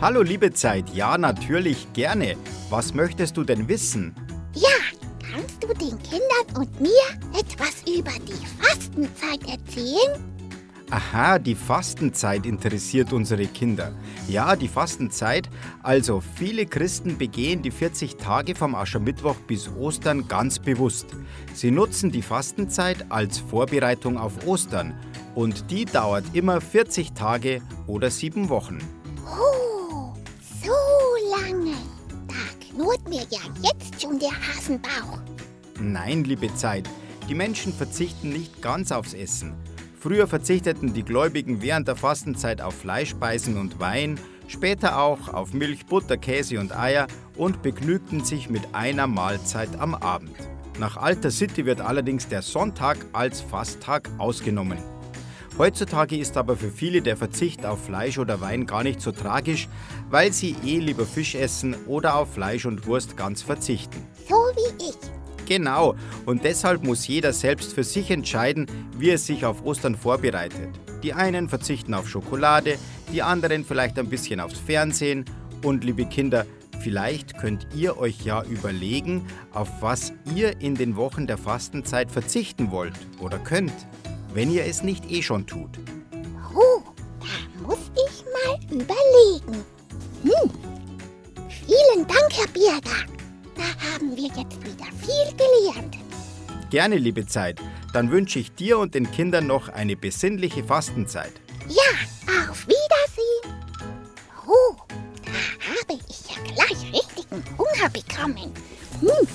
Hallo liebe Zeit, ja natürlich gerne. Was möchtest du denn wissen? Ja, kannst du den Kindern und mir etwas über die Fastenzeit erzählen? Aha, die Fastenzeit interessiert unsere Kinder. Ja, die Fastenzeit. Also viele Christen begehen die 40 Tage vom Aschermittwoch bis Ostern ganz bewusst. Sie nutzen die Fastenzeit als Vorbereitung auf Ostern. Und die dauert immer 40 Tage oder sieben Wochen. Oh, so lange. Da knurrt mir ja jetzt schon der Hasenbauch. Nein, liebe Zeit, die Menschen verzichten nicht ganz aufs Essen. Früher verzichteten die Gläubigen während der Fastenzeit auf Fleischspeisen und Wein, später auch auf Milch, Butter, Käse und Eier und begnügten sich mit einer Mahlzeit am Abend. Nach alter Sitte wird allerdings der Sonntag als Fasttag ausgenommen. Heutzutage ist aber für viele der Verzicht auf Fleisch oder Wein gar nicht so tragisch, weil sie eh lieber Fisch essen oder auf Fleisch und Wurst ganz verzichten. So wie ich. Genau, und deshalb muss jeder selbst für sich entscheiden, wie er sich auf Ostern vorbereitet. Die einen verzichten auf Schokolade, die anderen vielleicht ein bisschen aufs Fernsehen. Und liebe Kinder, vielleicht könnt ihr euch ja überlegen, auf was ihr in den Wochen der Fastenzeit verzichten wollt oder könnt, wenn ihr es nicht eh schon tut. Oh, da muss ich mal überlegen. Hm. Vielen Dank, Herr Birger. Da haben wir jetzt wieder viel gelernt. Gerne, liebe Zeit. Dann wünsche ich dir und den Kindern noch eine besinnliche Fastenzeit. Ja, auf Wiedersehen. Oh, da habe ich ja gleich richtigen Hunger bekommen. Hm.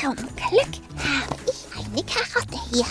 Zum Glück habe ich eine Karotte hier.